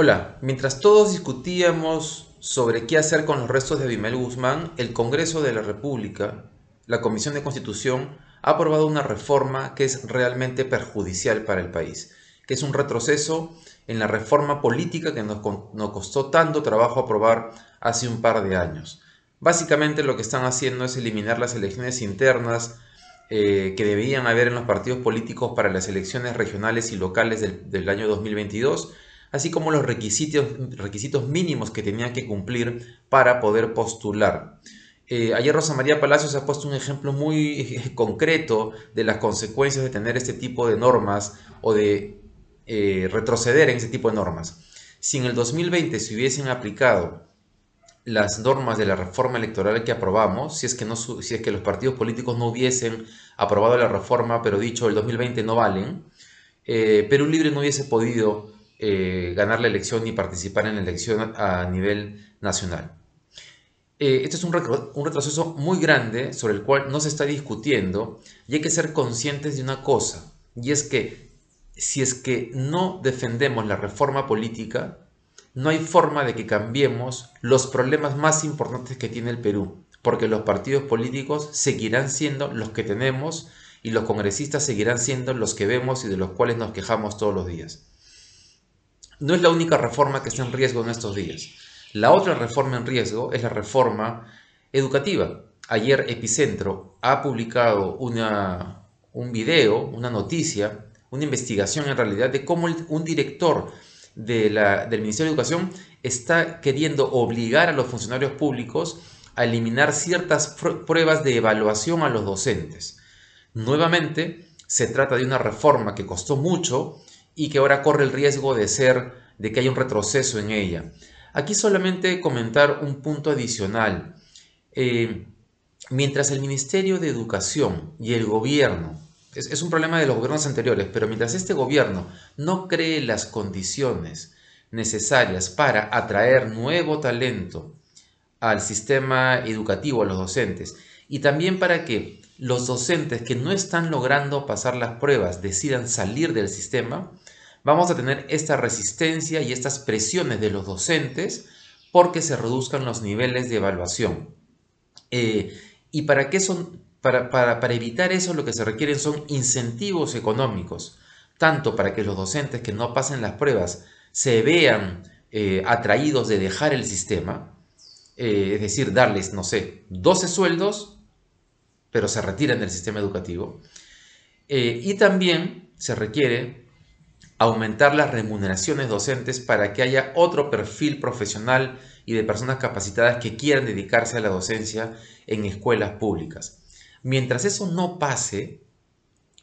Hola, mientras todos discutíamos sobre qué hacer con los restos de Abimel Guzmán, el Congreso de la República, la Comisión de Constitución, ha aprobado una reforma que es realmente perjudicial para el país, que es un retroceso en la reforma política que nos, costó tanto trabajo aprobar hace un par de años. Básicamente lo que están haciendo es eliminar las elecciones internas eh, que debían haber en los partidos políticos para las elecciones regionales y locales del, año 2022, así como los requisitos, mínimos que tenían que cumplir para poder postular. Eh, ayer Rosa María Palacios ha puesto un ejemplo muy concreto de las consecuencias de tener este tipo de normas o de eh, retroceder en ese tipo de normas. Si en el 2020 se hubiesen aplicado las normas de la reforma electoral que aprobamos, si es que, no, si es que los partidos políticos no hubiesen aprobado la reforma, pero dicho el 2020 no valen, eh, Perú Libre no hubiese podido eh, ganar la elección ni participar en la elección a nivel nacional. este es un, un retroceso muy grande sobre el cual no se está discutiendo y hay que ser conscientes de una cosa, y es que si es que no defendemos la reforma política, no hay forma de que cambiemos los problemas más importantes que tiene el Perú, porque los partidos políticos seguirán siendo los que tenemos y los congresistas seguirán siendo los que vemos y de los cuales nos quejamos todos los días. No es la única reforma que está en riesgo en estos días. La otra reforma en riesgo es la reforma educativa. Ayer Epicentro ha publicado una, un video, una noticia, una investigación en realidad de cómo un director del Ministerio de Educación está queriendo obligar a los funcionarios públicos a eliminar ciertas pruebas de evaluación a los docentes. Nuevamente, se trata de una reforma que costó mucho y que ahora corre el riesgo de ser de que haya un retroceso en ella. Aquí solamente comentar un punto adicional. Eh, mientras el Ministerio de Educación y el gobierno es, un problema de los gobiernos anteriores, pero mientras este gobierno no cree las condiciones necesarias para atraer nuevo talento al sistema educativo, a los docentes, y también para que los docentes que no están logrando pasar las pruebas decidan salir del sistema, vamos a tener esta resistencia y estas presiones de los docentes porque se reduzcan los niveles de evaluación. Eh, y para que eso para, evitar eso lo que se requieren son incentivos económicos, tanto para que los docentes que no pasen las pruebas se vean eh, atraídos de dejar el sistema, eh, es decir, darles, no sé, 12 sueldos, pero se retiran del sistema educativo, eh, y también se requiere aumentar las remuneraciones docentes para que haya otro perfil profesional y de personas capacitadas que quieran dedicarse a la docencia en escuelas públicas. Mientras eso no pase,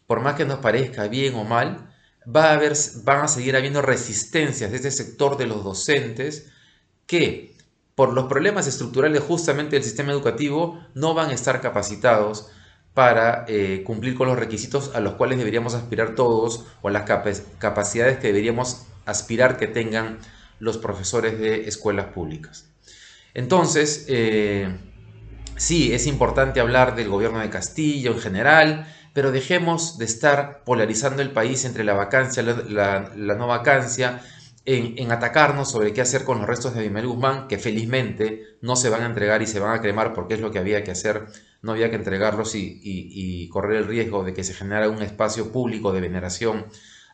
por más que nos parezca bien o mal, va a haber, van a seguir habiendo resistencias de este sector de los docentes que, por los problemas estructurales justamente del sistema educativo, no van a estar capacitados para eh, cumplir con los requisitos a los cuales deberíamos aspirar todos o las capacidades que deberíamos aspirar que tengan los profesores de escuelas públicas. Entonces, eh, Sí, es importante hablar del gobierno de Castillo en general, pero dejemos de estar polarizando el país entre la vacancia, la, la, no vacancia, en, atacarnos sobre qué hacer con los restos de Abimel Guzmán, que felizmente no se van a entregar y se van a cremar porque es lo que había que hacer, no había que entregarlos y, correr el riesgo de que se generara un espacio público de veneración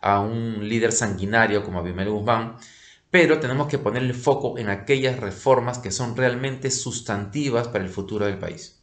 a un líder sanguinario como Abimel Guzmán pero tenemos que poner el foco en aquellas reformas que son realmente sustantivas para el futuro del país.